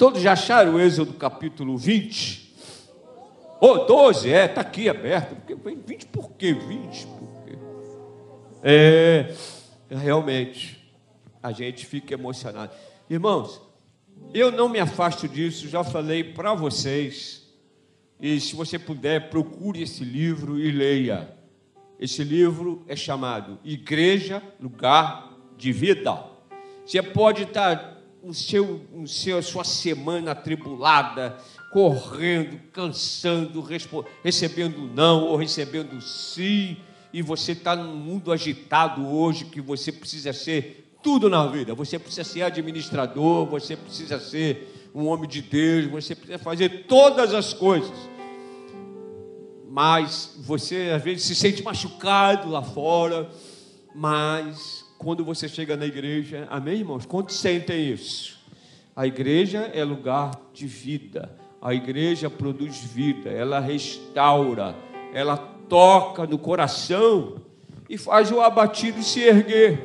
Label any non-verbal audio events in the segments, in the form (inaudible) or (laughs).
Todos já acharam o Êxodo capítulo 20? Ou oh, 12, é, está aqui aberto. 20 por quê? 20 por quê? É, realmente, a gente fica emocionado. Irmãos, eu não me afasto disso, já falei para vocês. E se você puder, procure esse livro e leia. Esse livro é chamado Igreja, Lugar de Vida. Você pode estar no seu, no seu, sua semana atribulada, correndo, cansando, recebendo não ou recebendo sim, e você está num mundo agitado hoje que você precisa ser tudo na vida. Você precisa ser administrador, você precisa ser um homem de Deus, você precisa fazer todas as coisas. Mas você às vezes se sente machucado lá fora, mas quando você chega na igreja, amém, irmãos? Quantos sentem isso? A igreja é lugar de vida, a igreja produz vida, ela restaura, ela toca no coração e faz o abatido se erguer.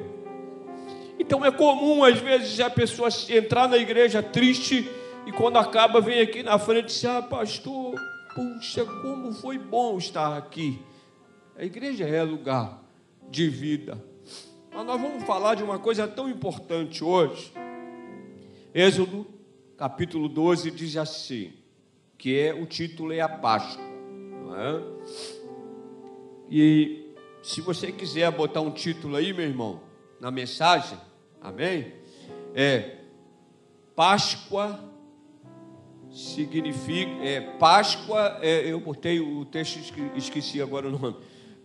Então é comum, às vezes, a pessoa entrar na igreja triste e quando acaba, vem aqui na frente e diz: Ah, pastor, puxa, como foi bom estar aqui. A igreja é lugar de vida. Mas nós vamos falar de uma coisa tão importante hoje. Êxodo, capítulo 12, diz assim: que é o título é a Páscoa. Não é? E se você quiser botar um título aí, meu irmão, na mensagem, amém? É Páscoa significa é Páscoa, é, eu botei o texto esqueci agora o nome.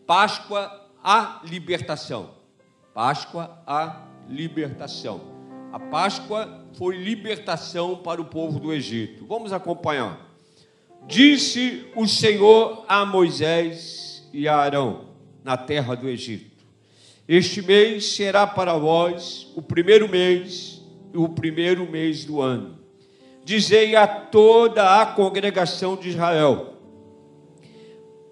Páscoa a libertação. Páscoa a libertação. A Páscoa foi libertação para o povo do Egito. Vamos acompanhar. Disse o Senhor a Moisés e a Arão na terra do Egito: Este mês será para vós o primeiro mês, o primeiro mês do ano. Dizei a toda a congregação de Israel: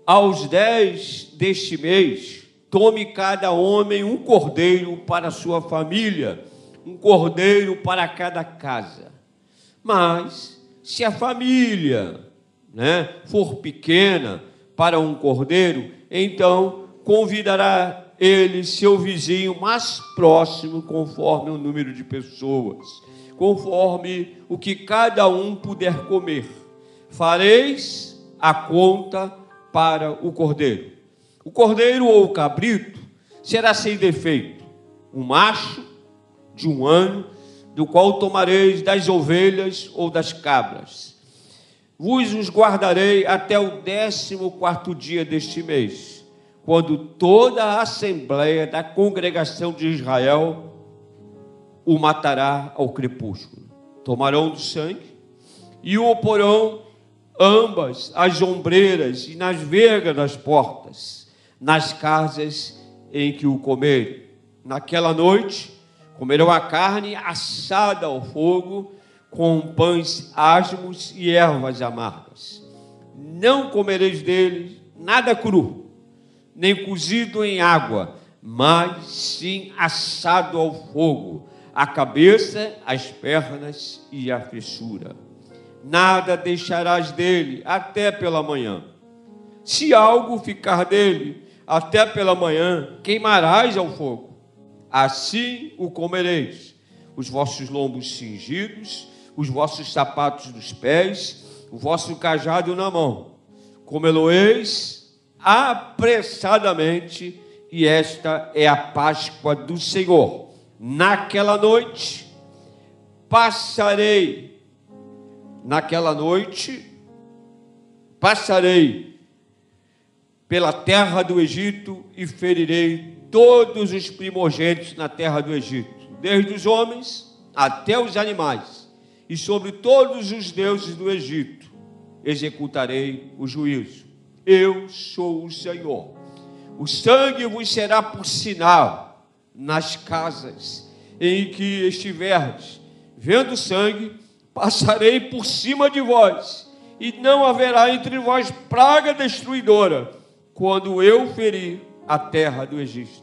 Aos dez deste mês, tome cada homem um cordeiro para sua família, um cordeiro para cada casa. Mas, se a família né, for pequena para um cordeiro, então convidará ele seu vizinho mais próximo, conforme o número de pessoas, conforme o que cada um puder comer. Fareis a conta para o cordeiro. O cordeiro ou o cabrito será sem defeito, um macho de um ano, do qual tomareis das ovelhas ou das cabras vos os guardarei até o décimo quarto dia deste mês, quando toda a assembleia da congregação de Israel o matará ao crepúsculo. Tomarão do sangue e o porão ambas as ombreiras e nas vergas das portas, nas casas em que o comerem. Naquela noite comerão a carne assada ao fogo com pães asmos e ervas amargas. Não comereis dele nada cru, nem cozido em água, mas sim assado ao fogo, a cabeça, as pernas e a fissura. Nada deixarás dele até pela manhã. Se algo ficar dele até pela manhã, queimarás ao fogo. Assim o comereis, os vossos lombos cingidos os vossos sapatos dos pés, o vosso cajado na mão. Comê-lo-eis apressadamente, e esta é a Páscoa do Senhor. Naquela noite passarei, naquela noite passarei pela terra do Egito e ferirei todos os primogênitos na terra do Egito, desde os homens até os animais e sobre todos os deuses do Egito executarei o juízo. Eu sou o Senhor. O sangue vos será por sinal nas casas em que estiverdes. Vendo sangue, passarei por cima de vós, e não haverá entre vós praga destruidora, quando eu ferir a terra do Egito.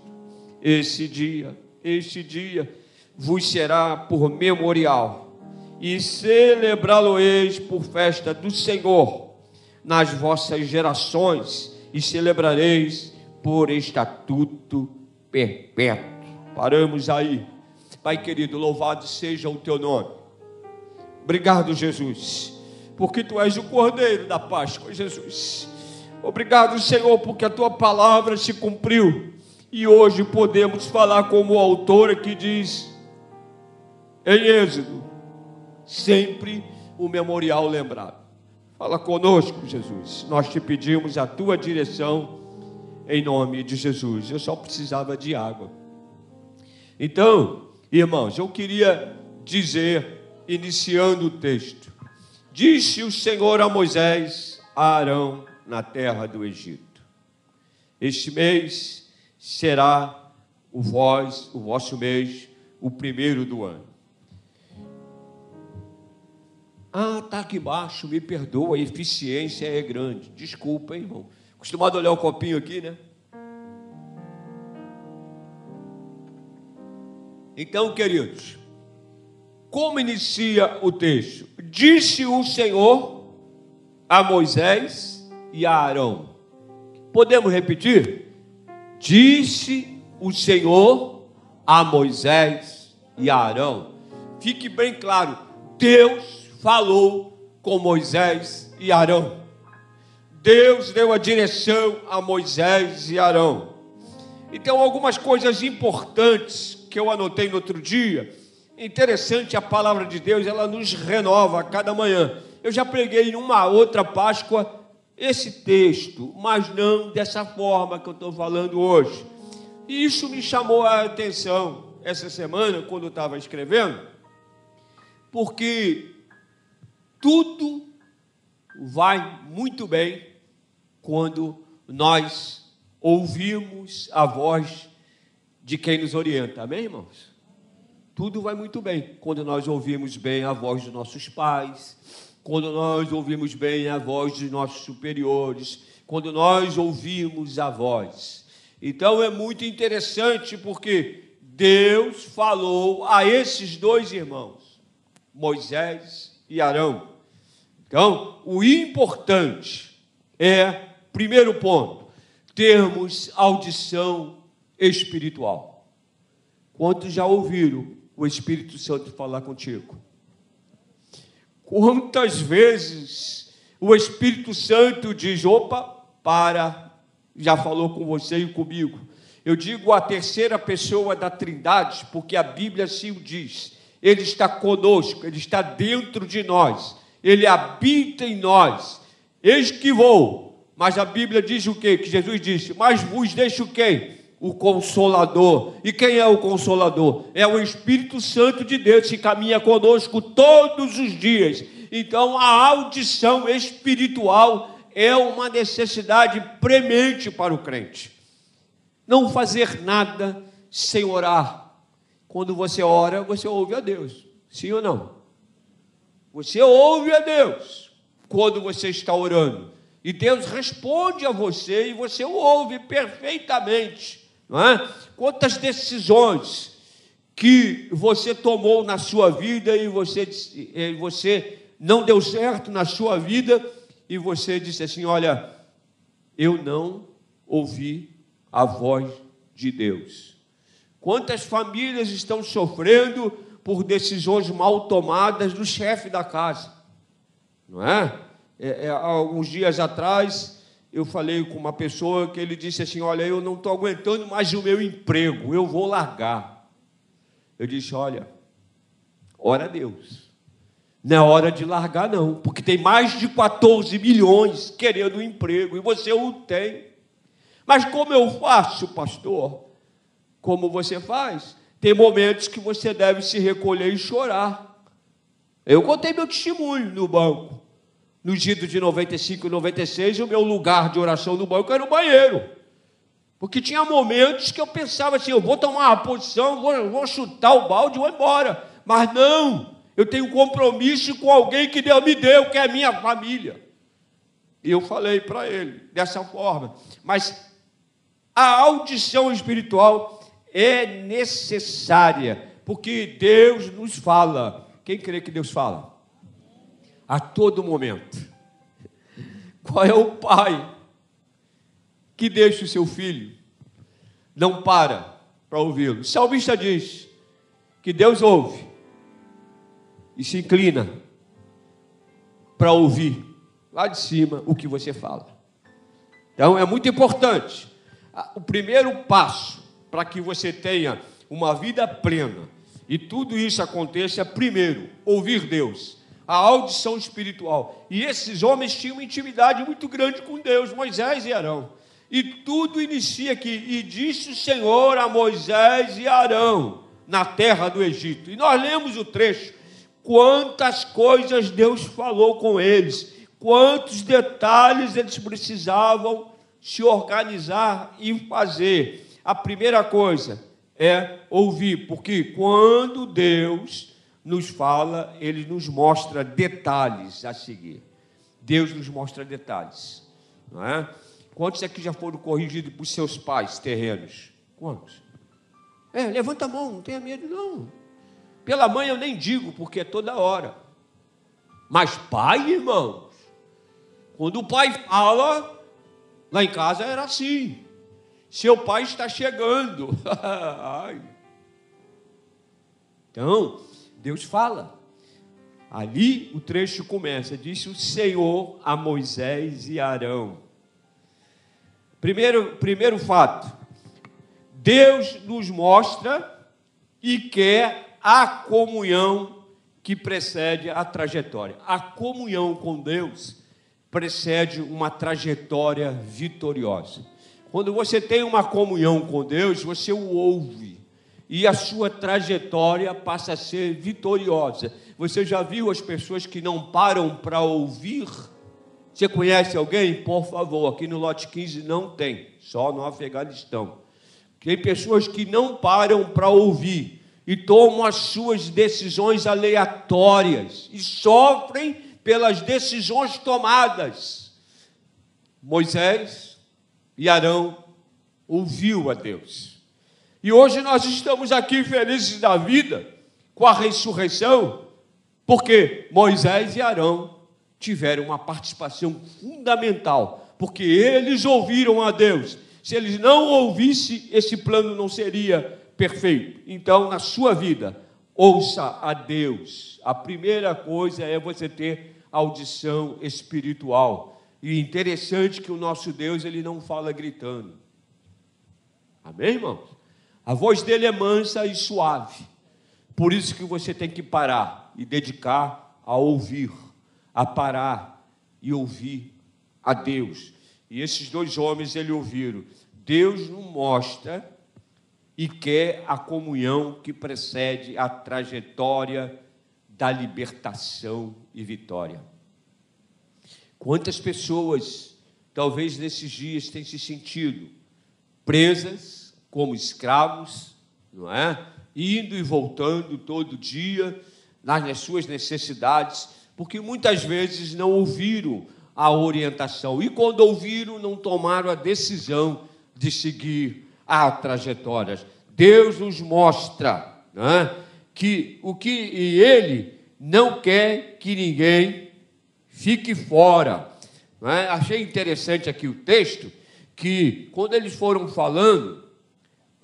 Esse dia, este dia, vos será por memorial e celebrá-lo-eis por festa do Senhor nas vossas gerações, e celebrareis por estatuto perpétuo. Paramos aí. Pai querido, louvado seja o teu nome. Obrigado, Jesus, porque tu és o cordeiro da Páscoa, Jesus. Obrigado, Senhor, porque a tua palavra se cumpriu e hoje podemos falar como o autor que diz em Êxodo, sempre o memorial lembrado. Fala conosco, Jesus. Nós te pedimos a tua direção em nome de Jesus. Eu só precisava de água. Então, irmãos, eu queria dizer, iniciando o texto: Disse o Senhor a Moisés, a Arão, na terra do Egito: Este mês será o, vós, o vosso mês, o primeiro do ano. Ah, está aqui embaixo, me perdoa, a eficiência é grande. Desculpa, hein, irmão. Acostumado a olhar o copinho aqui, né? Então, queridos, como inicia o texto? Disse o Senhor a Moisés e a Arão. Podemos repetir? Disse o Senhor a Moisés e a Arão. Fique bem claro, Deus falou com Moisés e Arão. Deus deu a direção a Moisés e Arão. Então, algumas coisas importantes que eu anotei no outro dia. Interessante a palavra de Deus, ela nos renova a cada manhã. Eu já preguei em uma outra Páscoa esse texto, mas não dessa forma que eu estou falando hoje. E isso me chamou a atenção essa semana, quando eu estava escrevendo, porque tudo vai muito bem quando nós ouvimos a voz de quem nos orienta. Amém, irmãos? Tudo vai muito bem quando nós ouvimos bem a voz dos nossos pais, quando nós ouvimos bem a voz dos nossos superiores, quando nós ouvimos a voz. Então é muito interessante porque Deus falou a esses dois irmãos, Moisés e Arão. Então, o importante é, primeiro ponto, termos audição espiritual. Quantos já ouviram o Espírito Santo falar contigo? Quantas vezes o Espírito Santo diz: opa, para, já falou com você e comigo. Eu digo a terceira pessoa da Trindade, porque a Bíblia assim o diz. Ele está conosco, ele está dentro de nós ele habita em nós. Eis que vou. Mas a Bíblia diz o quê? Que Jesus disse: Mas vos deixo quem? O Consolador. E quem é o Consolador? É o Espírito Santo de Deus que caminha conosco todos os dias. Então a audição espiritual é uma necessidade premente para o crente. Não fazer nada sem orar. Quando você ora, você ouve a Deus. Sim ou não? Você ouve a Deus quando você está orando. E Deus responde a você e você o ouve perfeitamente. Não é? Quantas decisões que você tomou na sua vida e você, você não deu certo na sua vida e você disse assim: Olha, eu não ouvi a voz de Deus. Quantas famílias estão sofrendo por decisões mal tomadas do chefe da casa, não é? é, é alguns dias atrás eu falei com uma pessoa que ele disse assim: Olha, eu não estou aguentando mais o meu emprego, eu vou largar. Eu disse: Olha, ora a Deus. Não é hora de largar, não, porque tem mais de 14 milhões querendo um emprego e você o tem. Mas como eu faço, pastor? Como você faz? Tem momentos que você deve se recolher e chorar. Eu contei meu testemunho no banco. No dia de 95 e 96, o meu lugar de oração no banco era o banheiro. Porque tinha momentos que eu pensava assim: eu vou tomar uma posição, vou, vou chutar o balde e vou embora. Mas não, eu tenho um compromisso com alguém que Deus me deu, que é minha família. E eu falei para ele dessa forma. Mas a audição espiritual é necessária, porque Deus nos fala Quem crê que Deus fala? A todo momento. Qual é o pai que deixa o seu filho? Não para para ouvi-lo. O salmista diz que Deus ouve e se inclina para ouvir lá de cima o que você fala. Então é muito importante. O primeiro passo para que você tenha uma vida plena e tudo isso aconteça, primeiro, ouvir Deus, a audição espiritual. E esses homens tinham uma intimidade muito grande com Deus, Moisés e Arão. E tudo inicia aqui. E disse o Senhor a Moisés e Arão na terra do Egito. E nós lemos o trecho quantas coisas Deus falou com eles, quantos detalhes eles precisavam se organizar e fazer. A primeira coisa é ouvir, porque quando Deus nos fala, ele nos mostra detalhes a seguir. Deus nos mostra detalhes, não é? Quantos aqui já foram corrigidos por seus pais terrenos? Quantos? É, levanta a mão, não tenha medo, não. Pela mãe eu nem digo, porque é toda hora. Mas pai, irmãos, quando o pai fala, lá em casa era assim. Seu pai está chegando. (laughs) então, Deus fala. Ali o trecho começa, disse o Senhor a Moisés e Arão. Primeiro, primeiro fato, Deus nos mostra e quer a comunhão que precede a trajetória. A comunhão com Deus precede uma trajetória vitoriosa. Quando você tem uma comunhão com Deus, você o ouve e a sua trajetória passa a ser vitoriosa. Você já viu as pessoas que não param para ouvir? Você conhece alguém? Por favor, aqui no lote 15 não tem, só no Afeganistão. Tem pessoas que não param para ouvir e tomam as suas decisões aleatórias e sofrem pelas decisões tomadas. Moisés e Arão ouviu a Deus. E hoje nós estamos aqui felizes da vida com a ressurreição, porque Moisés e Arão tiveram uma participação fundamental, porque eles ouviram a Deus. Se eles não ouvissem, esse plano não seria perfeito. Então, na sua vida, ouça a Deus. A primeira coisa é você ter audição espiritual. E interessante que o nosso Deus ele não fala gritando. Amém, irmãos? A voz dele é mansa e suave. Por isso que você tem que parar e dedicar a ouvir, a parar e ouvir a Deus. E esses dois homens ele ouviram. Deus não mostra e quer a comunhão que precede a trajetória da libertação e vitória. Quantas pessoas, talvez nesses dias, têm se sentido presas como escravos, não é? Indo e voltando todo dia nas suas necessidades, porque muitas vezes não ouviram a orientação e quando ouviram, não tomaram a decisão de seguir a trajetórias. Deus nos mostra né, que o que e Ele não quer que ninguém fique fora. Né? Achei interessante aqui o texto que quando eles foram falando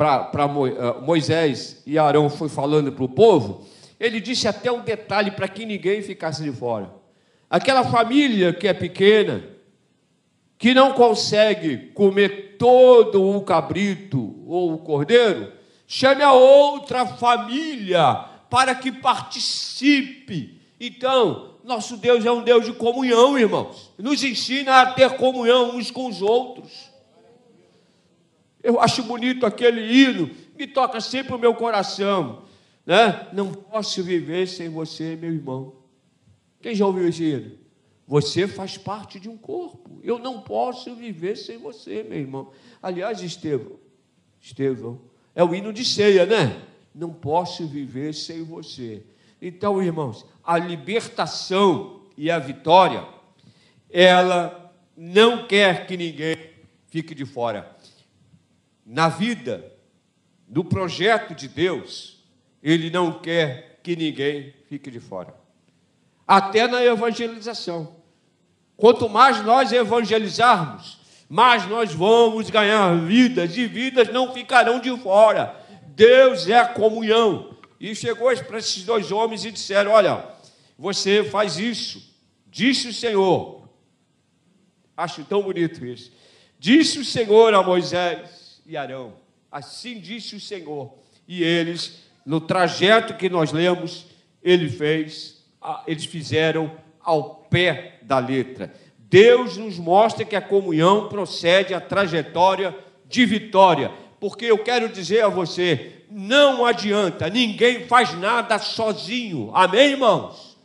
para eh, Moisés e Arão foi falando para o povo, ele disse até um detalhe para que ninguém ficasse de fora. Aquela família que é pequena, que não consegue comer todo o cabrito ou o cordeiro, chame a outra família para que participe. Então, nosso Deus é um Deus de comunhão, irmãos. Nos ensina a ter comunhão uns com os outros. Eu acho bonito aquele hino, me toca sempre o meu coração. Né? Não posso viver sem você, meu irmão. Quem já ouviu esse hino? Você faz parte de um corpo. Eu não posso viver sem você, meu irmão. Aliás, Estevão, Estevão, é o hino de ceia, né? Não posso viver sem você. Então, irmãos, a libertação e a vitória, ela não quer que ninguém fique de fora. Na vida, no projeto de Deus, Ele não quer que ninguém fique de fora. Até na evangelização. Quanto mais nós evangelizarmos, mais nós vamos ganhar vidas, e vidas não ficarão de fora. Deus é a comunhão. E chegou para esses dois homens e disseram: Olha, você faz isso, disse o Senhor. Acho tão bonito isso. Disse o Senhor a Moisés e Arão: Assim disse o Senhor. E eles, no trajeto que nós lemos, ele fez, eles fizeram ao pé da letra. Deus nos mostra que a comunhão procede a trajetória de vitória. Porque eu quero dizer a você, não adianta, ninguém faz nada sozinho. Amém, irmãos?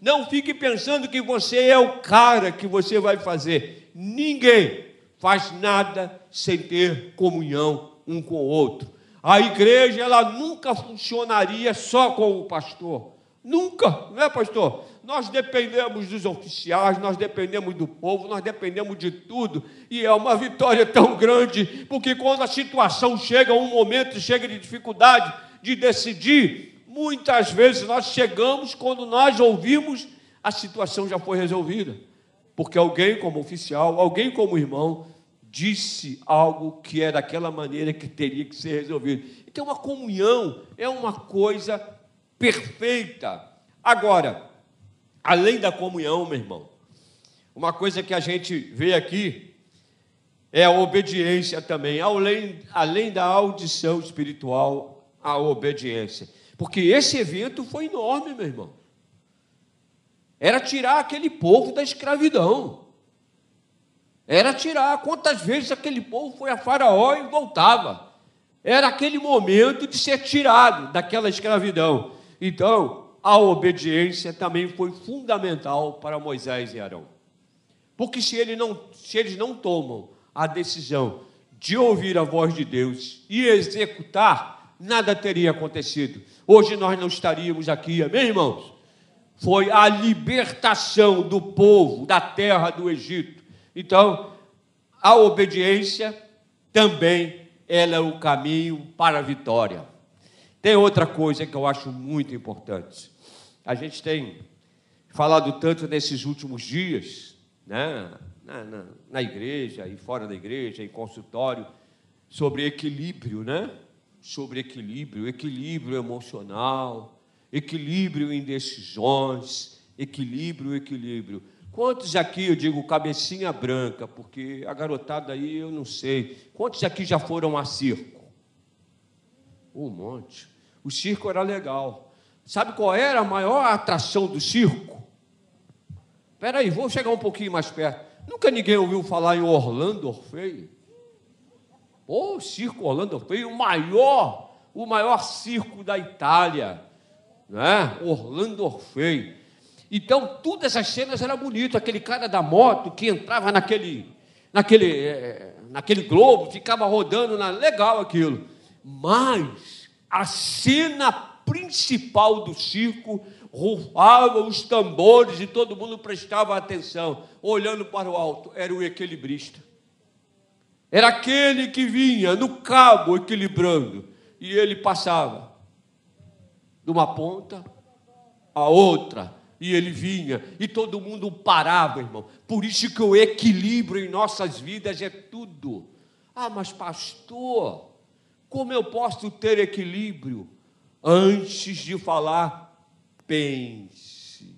Não fique pensando que você é o cara que você vai fazer. Ninguém faz nada sem ter comunhão um com o outro. A igreja ela nunca funcionaria só com o pastor. Nunca, não é, pastor? Nós dependemos dos oficiais, nós dependemos do povo, nós dependemos de tudo. E é uma vitória tão grande, porque quando a situação chega, um momento chega de dificuldade de decidir, muitas vezes nós chegamos quando nós ouvimos a situação já foi resolvida. Porque alguém como oficial, alguém como irmão, disse algo que é daquela maneira que teria que ser resolvido. Então, a comunhão é uma coisa perfeita. Agora, além da comunhão, meu irmão, uma coisa que a gente vê aqui é a obediência também, além, além da audição espiritual, a obediência. Porque esse evento foi enorme, meu irmão. Era tirar aquele povo da escravidão. Era tirar quantas vezes aquele povo foi a Faraó e voltava. Era aquele momento de ser tirado daquela escravidão. Então, a obediência também foi fundamental para Moisés e Arão. Porque se, ele não, se eles não tomam a decisão de ouvir a voz de Deus e executar, nada teria acontecido. Hoje nós não estaríamos aqui, amém, irmãos? Foi a libertação do povo da terra do Egito então, a obediência também ela é o caminho para a vitória. Tem outra coisa que eu acho muito importante. A gente tem falado tanto nesses últimos dias, né, na, na, na igreja e fora da igreja, em consultório, sobre equilíbrio, né? Sobre equilíbrio, equilíbrio emocional, equilíbrio em decisões, equilíbrio, equilíbrio. Quantos aqui, eu digo cabecinha branca, porque a garotada aí eu não sei. Quantos aqui já foram a circo? Um monte. O circo era legal. Sabe qual era a maior atração do circo? Espera aí, vou chegar um pouquinho mais perto. Nunca ninguém ouviu falar em Orlando Orfeu? Pô, o circo Orlando Orfeu, o maior, o maior circo da Itália, né? Orlando Orfeu. Então, todas essas cenas eram bonitas. Aquele cara da moto que entrava naquele, naquele, é, naquele globo, ficava rodando, na, legal aquilo. Mas a cena principal do circo rufava os tambores e todo mundo prestava atenção, olhando para o alto. Era o equilibrista. Era aquele que vinha no cabo equilibrando. E ele passava de uma ponta a outra e ele vinha, e todo mundo parava, irmão. Por isso que o equilíbrio em nossas vidas é tudo. Ah, mas pastor, como eu posso ter equilíbrio? Antes de falar, pense.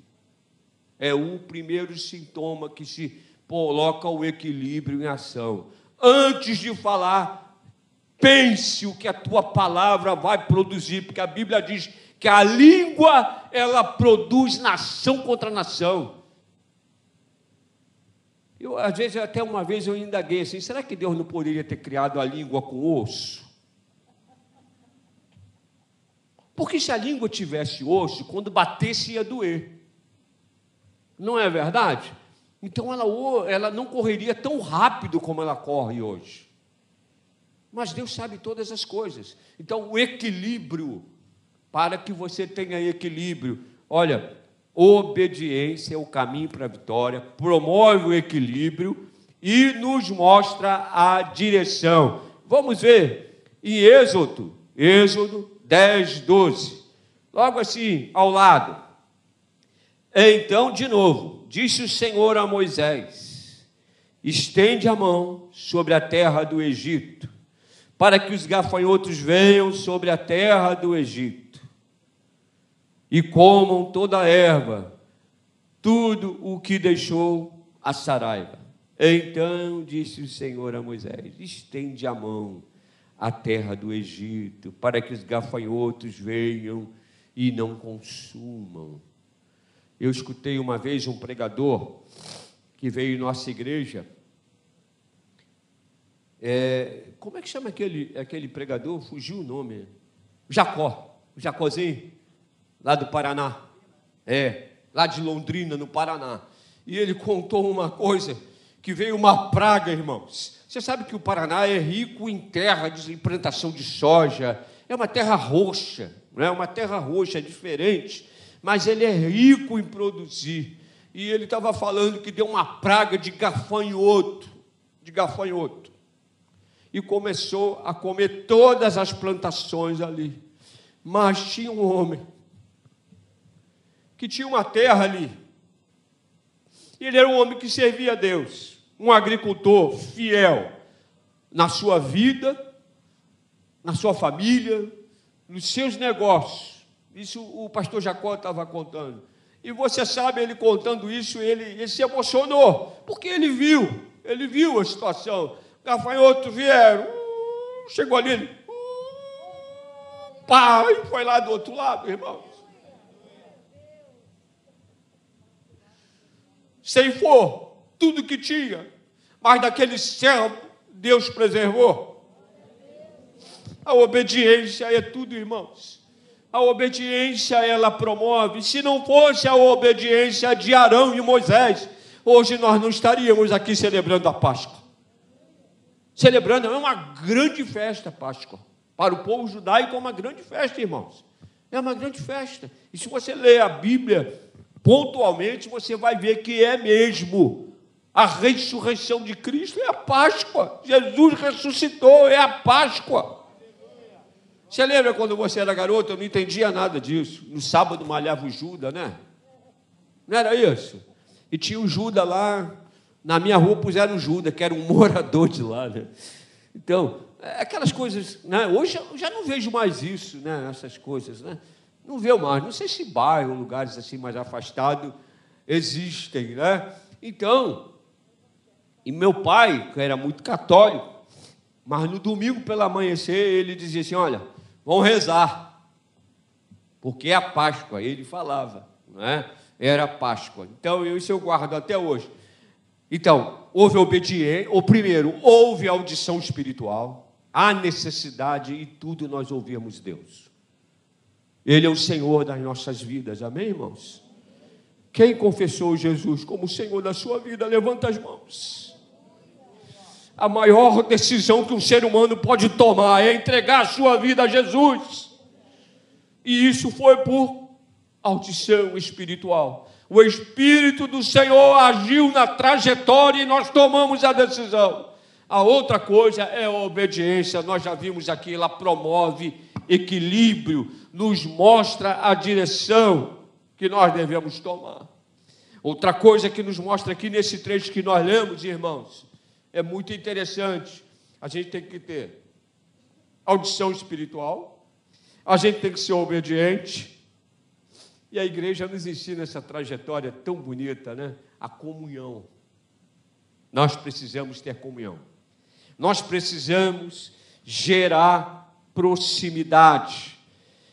É o primeiro sintoma que se coloca o equilíbrio em ação. Antes de falar, pense o que a tua palavra vai produzir, porque a Bíblia diz que a língua ela produz nação contra nação. Eu, às vezes, até uma vez eu indaguei assim: será que Deus não poderia ter criado a língua com osso? Porque se a língua tivesse osso, quando batesse ia doer. Não é verdade? Então ela, ela não correria tão rápido como ela corre hoje. Mas Deus sabe todas as coisas. Então o equilíbrio para que você tenha equilíbrio. Olha, obediência é o caminho para a vitória, promove o equilíbrio e nos mostra a direção. Vamos ver em Êxodo, Êxodo 10, 12. logo assim, ao lado. Então, de novo, disse o Senhor a Moisés: estende a mão sobre a terra do Egito, para que os gafanhotos venham sobre a terra do Egito e comam toda a erva, tudo o que deixou a Saraiva. Então disse o Senhor a Moisés: estende a mão à terra do Egito, para que os gafanhotos venham e não consumam. Eu escutei uma vez um pregador que veio em nossa igreja. É, como é que chama aquele, aquele pregador? Fugiu o nome. Jacó. O Jacózinho, lá do Paraná. É, lá de Londrina, no Paraná. E ele contou uma coisa que veio uma praga, irmãos. Você sabe que o Paraná é rico em terra de plantação de soja, é uma terra roxa, não é uma terra roxa, é diferente, mas ele é rico em produzir. E ele estava falando que deu uma praga de gafanhoto, de gafanhoto. E começou a comer todas as plantações ali. Mas tinha um homem que tinha uma terra ali. Ele era um homem que servia a Deus um agricultor fiel na sua vida, na sua família, nos seus negócios. Isso o pastor Jacó estava contando. E você sabe, ele contando isso, ele, ele se emocionou, porque ele viu, ele viu a situação. Gafanhotos vieram, uh, chegou ali, uh, pá, e foi lá do outro lado, irmãos. Sem for, tudo que tinha, mas daquele servo Deus preservou. A obediência é tudo, irmãos. A obediência ela promove. Se não fosse a obediência de Arão e Moisés, hoje nós não estaríamos aqui celebrando a Páscoa. Celebrando é uma grande festa, Páscoa. Para o povo judaico é uma grande festa, irmãos. É uma grande festa. E se você ler a Bíblia pontualmente, você vai ver que é mesmo a ressurreição de Cristo é a Páscoa. Jesus ressuscitou, é a Páscoa. Você lembra quando você era garoto? Eu não entendia nada disso. No sábado malhava o Judas, né? Não era isso? E tinha o Judas lá. Na minha rua puseram o Judas, que era um (laughs) morador de lá, né? Então, é aquelas coisas. Né? Hoje eu já não vejo mais isso, né? Essas coisas, né? Não vejo mais. Não sei se bairro, lugares assim mais afastados existem, né? Então, e meu pai, que era muito católico, mas no domingo pela amanhecer ele dizia assim: Olha, vamos rezar, porque é a Páscoa. Ele falava, não é? Era Páscoa. Então, isso eu guardo até hoje. Então, houve obediência, ou primeiro, houve audição espiritual, há necessidade e tudo nós ouvimos Deus. Ele é o Senhor das nossas vidas, amém, irmãos? Quem confessou Jesus como Senhor da sua vida, levanta as mãos a maior decisão que um ser humano pode tomar é entregar a sua vida a Jesus. E isso foi por audição espiritual. O Espírito do Senhor agiu na trajetória e nós tomamos a decisão. A outra coisa é a obediência, nós já vimos aqui, ela promove equilíbrio, nos mostra a direção que nós devemos tomar. Outra coisa que nos mostra aqui nesse trecho que nós lemos, irmãos, é muito interessante. A gente tem que ter audição espiritual, a gente tem que ser obediente. E a igreja nos ensina essa trajetória tão bonita, né? A comunhão. Nós precisamos ter comunhão. Nós precisamos gerar proximidade.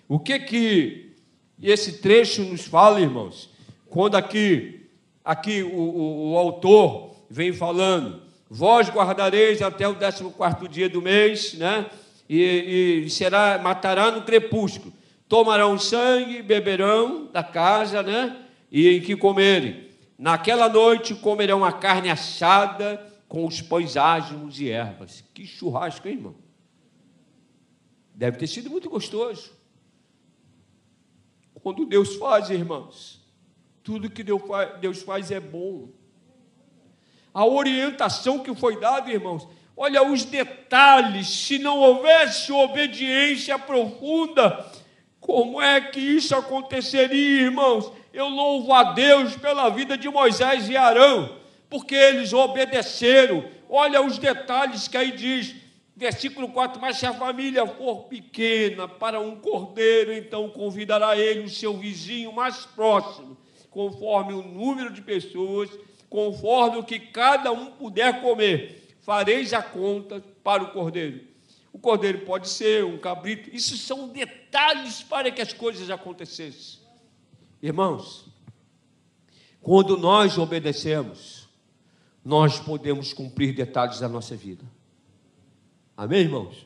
O que que esse trecho nos fala, irmãos? Quando aqui, aqui o, o, o autor vem falando Vós guardareis até o décimo quarto dia do mês, né? E, e será matará no crepúsculo. Tomarão sangue, beberão da casa, né? E em que comerem. Naquela noite comerão a carne assada com os pães e ervas. Que churrasco, hein, irmão? Deve ter sido muito gostoso. Quando Deus faz, irmãos, tudo que Deus faz é bom a orientação que foi dada, irmãos. Olha os detalhes, se não houvesse obediência profunda, Como é que isso aconteceria, irmãos? Eu louvo a Deus pela vida de Moisés e Arão, porque eles obedeceram. Olha os detalhes que aí diz, versículo 4: Mas se a família for pequena para um cordeiro, então convidará ele o seu vizinho mais próximo, conforme o número de pessoas, conforme o que cada um puder comer. Fareis a conta para o cordeiro o cordeiro pode ser um cabrito. Isso são detalhes para que as coisas acontecessem. Irmãos, quando nós obedecemos, nós podemos cumprir detalhes da nossa vida. Amém, irmãos?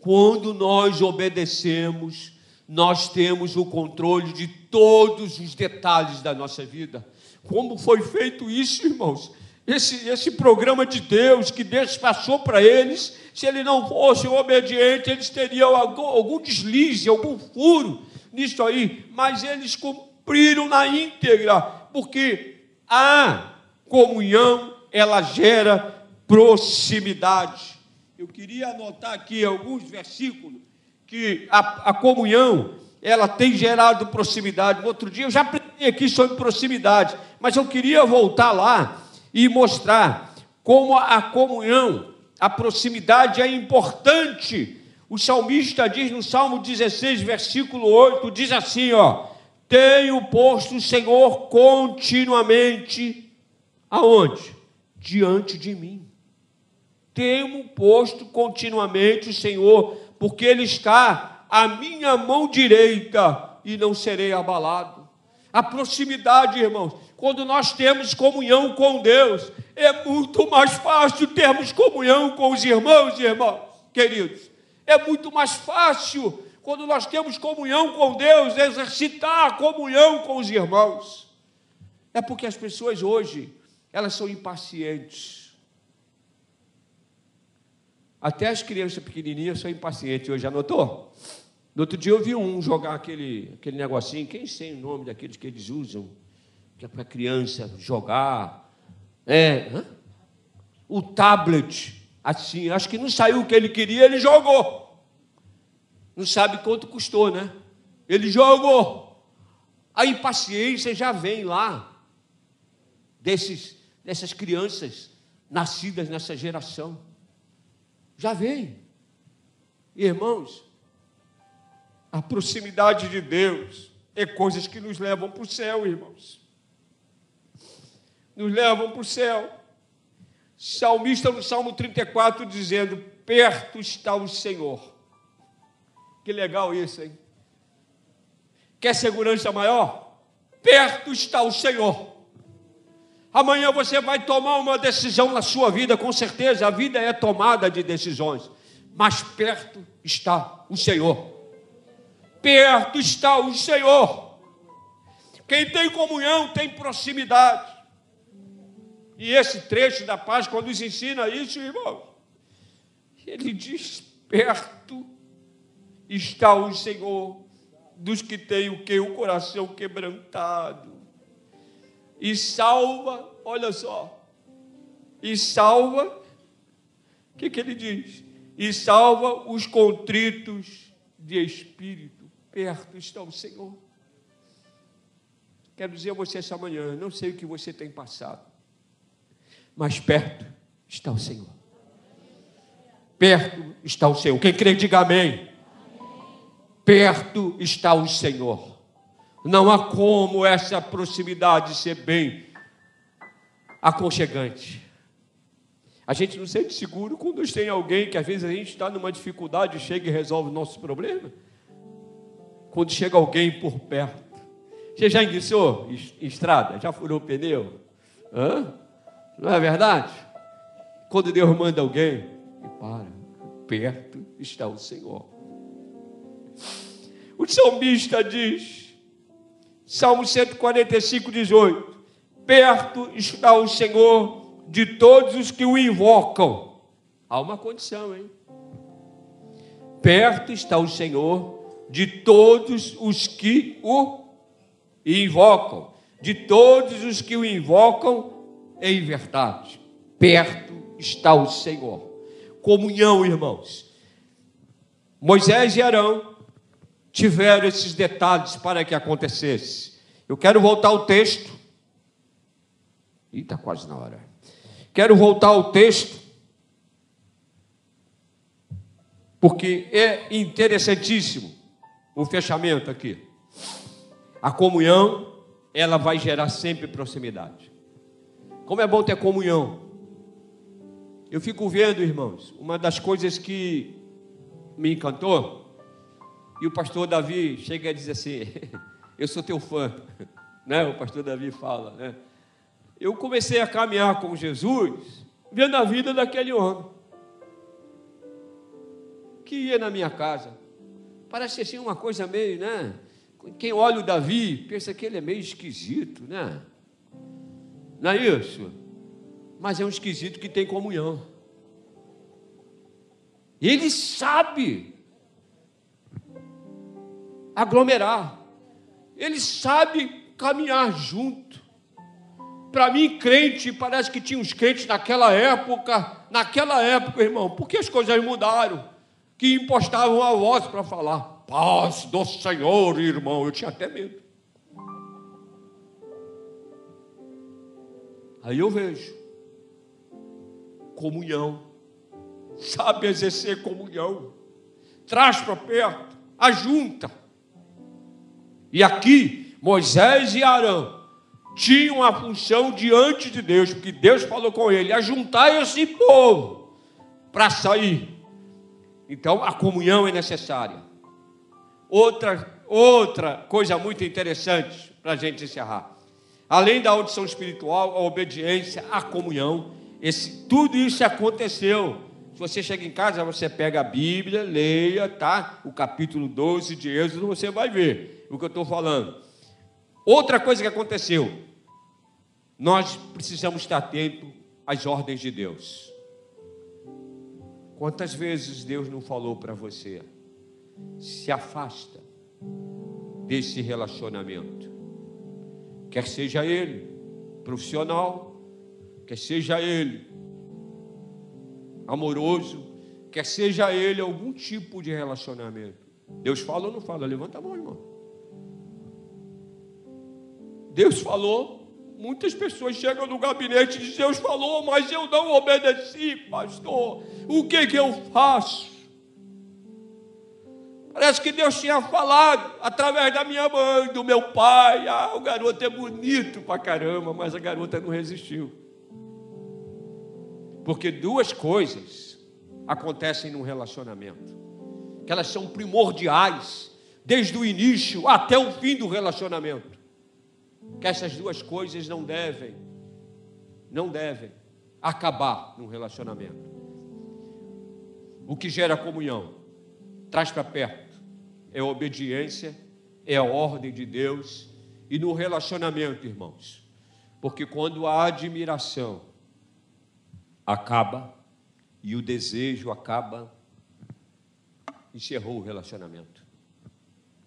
Quando nós obedecemos, nós temos o controle de todos os detalhes da nossa vida. Como foi feito isso, irmãos? esse, esse programa de Deus que Deus passou para eles, se ele não fosse obediente, eles teriam algum, algum deslize, algum furo nisso aí, mas eles cumpriram na íntegra, porque a comunhão ela gera proximidade. Eu queria anotar aqui alguns versículos que a, a comunhão ela tem gerado proximidade. No outro dia eu já aprendi aqui sobre proximidade, mas eu queria voltar lá e mostrar como a comunhão, a proximidade é importante. O salmista diz no Salmo 16, versículo 8, diz assim, ó: Tenho posto o Senhor continuamente aonde? Diante de mim. Tenho posto continuamente o Senhor, porque ele está à minha mão direita e não serei abalado. A proximidade, irmãos, quando nós temos comunhão com Deus, é muito mais fácil termos comunhão com os irmãos e irmãos, queridos. É muito mais fácil quando nós temos comunhão com Deus, exercitar a comunhão com os irmãos. É porque as pessoas hoje, elas são impacientes. Até as crianças pequenininhas são impacientes hoje, anotou? No outro dia eu vi um jogar aquele, aquele negocinho, quem sei o nome daqueles que eles usam, que é para criança jogar. É, hã? o tablet, assim, acho que não saiu o que ele queria, ele jogou. Não sabe quanto custou, né? Ele jogou. A impaciência já vem lá desses, dessas crianças nascidas nessa geração. Já vem. Irmãos, a proximidade de Deus é coisas que nos levam para o céu, irmãos nos levam para o céu. Salmista no Salmo 34 dizendo: Perto está o Senhor. Que legal isso, hein? Quer segurança maior? Perto está o Senhor. Amanhã você vai tomar uma decisão na sua vida, com certeza, a vida é tomada de decisões, mas perto está o Senhor. Perto está o Senhor. Quem tem comunhão tem proximidade. E esse trecho da Páscoa nos ensina isso, irmão. Ele diz: perto está o Senhor dos que têm o que? O coração quebrantado. E salva, olha só, e salva, o que, que ele diz? E salva os contritos de espírito. Perto está o Senhor. Quero dizer a você essa manhã, não sei o que você tem passado mais perto está o Senhor. Perto está o Senhor. Quem crê, diga amém. Perto está o Senhor. Não há como essa proximidade ser bem aconchegante. A gente não sente seguro quando tem alguém que às vezes a gente está numa dificuldade, chega e resolve o nosso problema. Quando chega alguém por perto. Você já iniciou estrada? Já furou pneu? Hã? Não é verdade? Quando Deus manda alguém, e para, perto está o Senhor. O salmista diz, Salmo 145, 18: Perto está o Senhor de todos os que o invocam. Há uma condição, hein? Perto está o Senhor de todos os que o invocam, de todos os que o invocam em verdade. Perto está o Senhor. Comunhão, irmãos. Moisés e Arão tiveram esses detalhes para que acontecesse. Eu quero voltar ao texto. Ih, está quase na hora. Quero voltar ao texto, porque é interessantíssimo o fechamento aqui. A comunhão, ela vai gerar sempre proximidade. Como é bom ter comunhão. Eu fico vendo, irmãos, uma das coisas que me encantou, e o pastor Davi chega a dizer assim: (laughs) Eu sou teu fã, (laughs) né? O pastor Davi fala, né? Eu comecei a caminhar com Jesus, vendo a vida daquele homem que ia na minha casa. Parece assim uma coisa meio, né? Quem olha o Davi pensa que ele é meio esquisito, né? Não é isso? Mas é um esquisito que tem comunhão. Ele sabe aglomerar. Ele sabe caminhar junto. Para mim, crente, parece que tinha uns crentes naquela época, naquela época, irmão, porque as coisas mudaram, que impostavam a voz para falar paz do Senhor, irmão. Eu tinha até medo. Aí eu vejo comunhão, sabe exercer comunhão, traz para perto, ajunta. E aqui, Moisés e Arão tinham a função diante de Deus, porque Deus falou com ele: ajuntar esse povo para sair. Então a comunhão é necessária. Outra, outra coisa muito interessante para a gente encerrar. Além da audição espiritual, a obediência, a comunhão, esse, tudo isso aconteceu. Se você chega em casa, você pega a Bíblia, leia, tá? O capítulo 12 de Êxodo, você vai ver o que eu estou falando. Outra coisa que aconteceu, nós precisamos estar atentos às ordens de Deus. Quantas vezes Deus não falou para você? se afasta desse relacionamento. Quer seja ele profissional, quer seja ele amoroso, quer seja ele algum tipo de relacionamento. Deus fala ou não fala? Levanta a mão, irmão. Deus falou, muitas pessoas chegam no gabinete e dizem: Deus falou, mas eu não obedeci, pastor. O que, que eu faço? Parece que Deus tinha falado através da minha mãe, do meu pai. Ah, o garoto é bonito pra caramba, mas a garota não resistiu. Porque duas coisas acontecem num relacionamento, que elas são primordiais, desde o início até o fim do relacionamento. Que essas duas coisas não devem, não devem acabar num relacionamento. O que gera comunhão, traz para perto é obediência, é a ordem de Deus e no relacionamento, irmãos. Porque quando a admiração acaba e o desejo acaba, encerrou o relacionamento.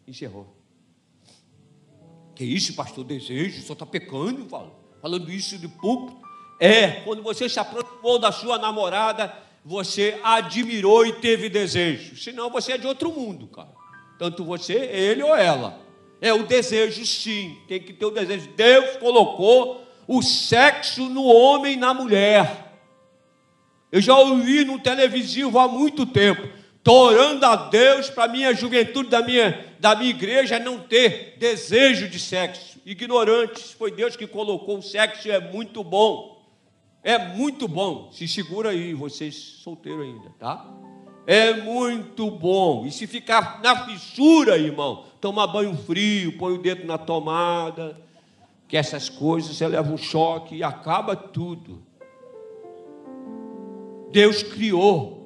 Encerrou. Que isso, pastor? Desejo? Só está pecando, falo. falando isso de público. É, quando você se aproximou da sua namorada, você admirou e teve desejo. Senão você é de outro mundo, cara. Tanto você, ele ou ela. É o desejo, sim. Tem que ter o desejo. Deus colocou o sexo no homem e na mulher. Eu já ouvi no televisivo há muito tempo. Estou orando a Deus para a minha juventude da minha, da minha igreja não ter desejo de sexo. Ignorantes, foi Deus que colocou o sexo e é muito bom. É muito bom. Se segura aí, vocês solteiros ainda, tá? É muito bom. E se ficar na fissura, irmão, tomar banho frio, põe o dedo na tomada, que essas coisas você leva um choque e acaba tudo. Deus criou.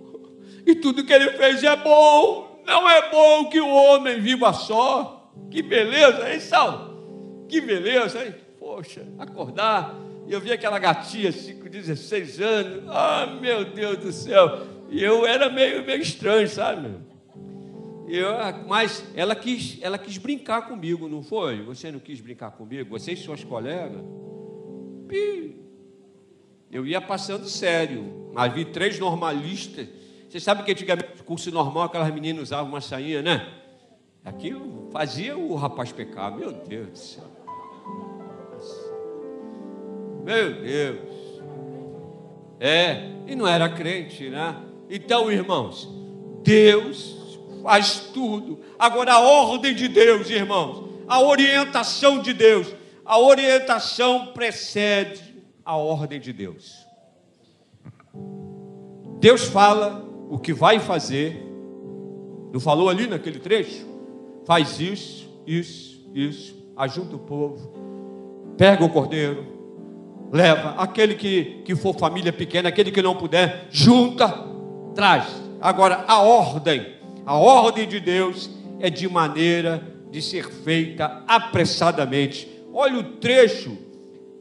E tudo que ele fez é bom. Não é bom que o homem viva só. Que beleza, hein, Sal? Que beleza, hein? Poxa, acordar. E eu vi aquela gatinha, 5, 16 anos. Ah, meu Deus do céu e eu era meio, meio estranho, sabe? Eu, mas ela quis, ela quis brincar comigo, não foi? Você não quis brincar comigo? Você e suas colegas? Eu ia passando sério, mas vi três normalistas. Você sabe que antigamente curso normal, aquelas meninas usavam uma sainha, né? Aquilo fazia o rapaz pecar, meu Deus do céu. Meu Deus. É, e não era crente, né? Então, irmãos, Deus faz tudo. Agora, a ordem de Deus, irmãos, a orientação de Deus, a orientação precede a ordem de Deus. Deus fala o que vai fazer, não falou ali naquele trecho? Faz isso, isso, isso, ajunta o povo, pega o cordeiro, leva. Aquele que, que for família pequena, aquele que não puder, junta, traz. Agora, a ordem, a ordem de Deus é de maneira de ser feita apressadamente. Olha o trecho,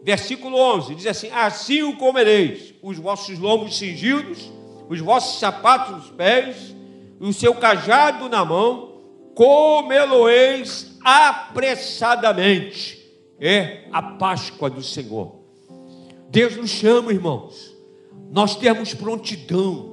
versículo 11: diz assim: Assim o comereis, os vossos lombos cingidos, os vossos sapatos nos pés, o seu cajado na mão, comê-lo-eis apressadamente. É a Páscoa do Senhor. Deus nos chama, irmãos. Nós temos prontidão.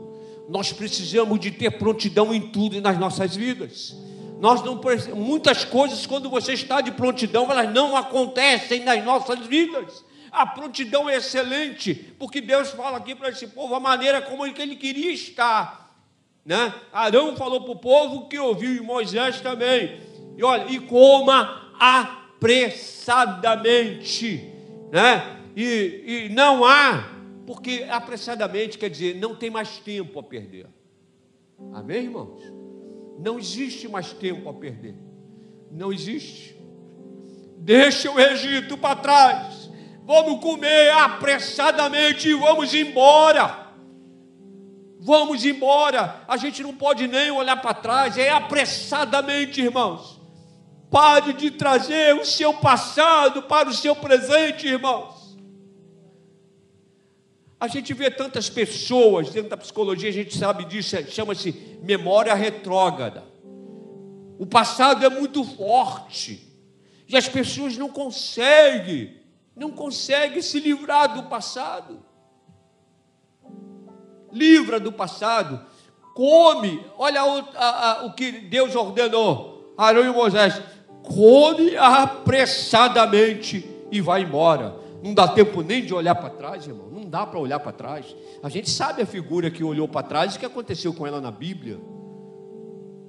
Nós precisamos de ter prontidão em tudo nas nossas vidas. Nós não muitas coisas quando você está de prontidão, elas não acontecem nas nossas vidas. A prontidão é excelente, porque Deus fala aqui para esse povo a maneira como ele queria estar. Né? Arão falou para o povo que ouviu, e Moisés também. E olha, e coma apressadamente. Né? e, e não há, porque apressadamente quer dizer, não tem mais tempo a perder. Amém, irmãos? Não existe mais tempo a perder. Não existe. Deixa o Egito para trás. Vamos comer apressadamente e vamos embora. Vamos embora. A gente não pode nem olhar para trás. É apressadamente, irmãos. Pare de trazer o seu passado para o seu presente, irmãos. A gente vê tantas pessoas dentro da psicologia, a gente sabe disso, é, chama-se memória retrógrada. O passado é muito forte e as pessoas não conseguem, não conseguem se livrar do passado. Livra do passado, come, olha o, a, a, o que Deus ordenou, Arão e Moisés, come apressadamente e vai embora. Não dá tempo nem de olhar para trás, irmão. Não dá para olhar para trás. A gente sabe a figura que olhou para trás e o que aconteceu com ela na Bíblia.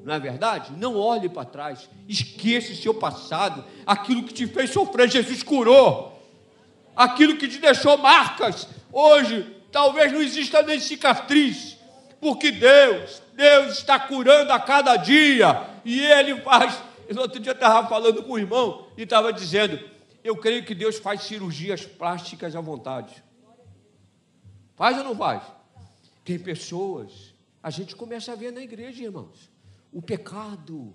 Não é verdade? Não olhe para trás. Esqueça o seu passado. Aquilo que te fez sofrer, Jesus curou. Aquilo que te deixou marcas. Hoje, talvez não exista nem cicatriz. Porque Deus, Deus está curando a cada dia. E Ele faz. No outro dia eu estava falando com o irmão e estava dizendo: eu creio que Deus faz cirurgias plásticas à vontade. Faz ou não faz? Tem pessoas, a gente começa a ver na igreja, irmãos, o pecado,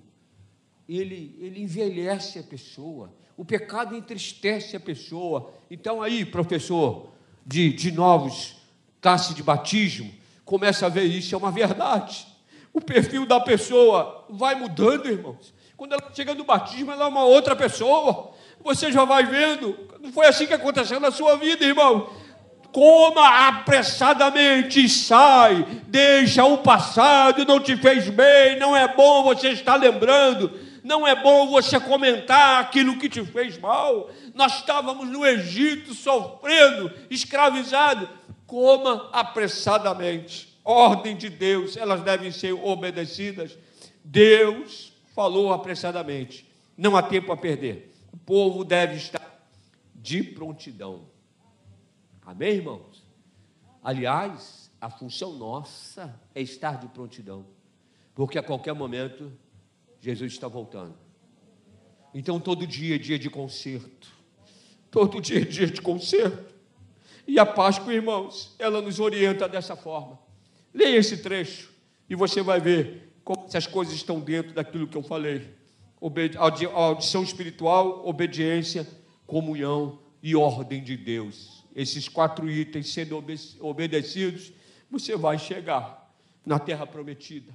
ele, ele envelhece a pessoa, o pecado entristece a pessoa. Então, aí, professor de, de novos classe de batismo, começa a ver isso, é uma verdade. O perfil da pessoa vai mudando, irmãos. Quando ela chega no batismo, ela é uma outra pessoa você já vai vendo. Não foi assim que aconteceu na sua vida, irmão. Coma apressadamente sai, deixa o passado, não te fez bem, não é bom você estar lembrando, não é bom você comentar aquilo que te fez mal. Nós estávamos no Egito sofrendo, escravizado. Coma apressadamente. Ordem de Deus, elas devem ser obedecidas. Deus falou apressadamente. Não há tempo a perder o povo deve estar de prontidão. Amém, irmãos? Aliás, a função nossa é estar de prontidão, porque a qualquer momento Jesus está voltando. Então, todo dia é dia de concerto, todo dia é dia de concerto. E a Páscoa, irmãos, ela nos orienta dessa forma. Leia esse trecho e você vai ver como essas coisas estão dentro daquilo que eu falei audição espiritual, obediência, comunhão e ordem de Deus. Esses quatro itens sendo obedecidos, você vai chegar na terra prometida.